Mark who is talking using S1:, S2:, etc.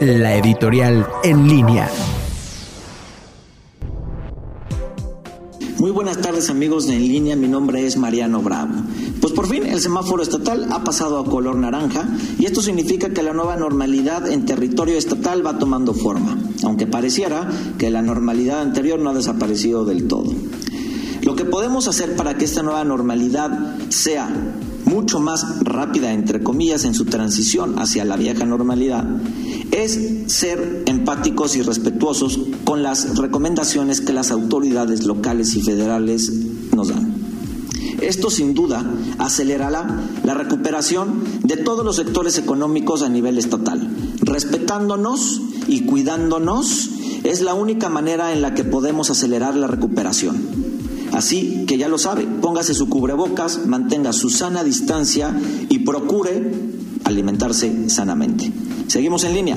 S1: la editorial en línea.
S2: Muy buenas tardes amigos de En línea, mi nombre es Mariano Bravo. Pues por fin el semáforo estatal ha pasado a color naranja y esto significa que la nueva normalidad en territorio estatal va tomando forma, aunque pareciera que la normalidad anterior no ha desaparecido del todo. Lo que podemos hacer para que esta nueva normalidad sea mucho más rápida, entre comillas, en su transición hacia la vieja normalidad, es ser empáticos y respetuosos con las recomendaciones que las autoridades locales y federales nos dan. Esto sin duda acelerará la recuperación de todos los sectores económicos a nivel estatal. Respetándonos y cuidándonos es la única manera en la que podemos acelerar la recuperación. Así que ya lo sabe, póngase su cubrebocas, mantenga su sana distancia y procure alimentarse sanamente. Seguimos en línea.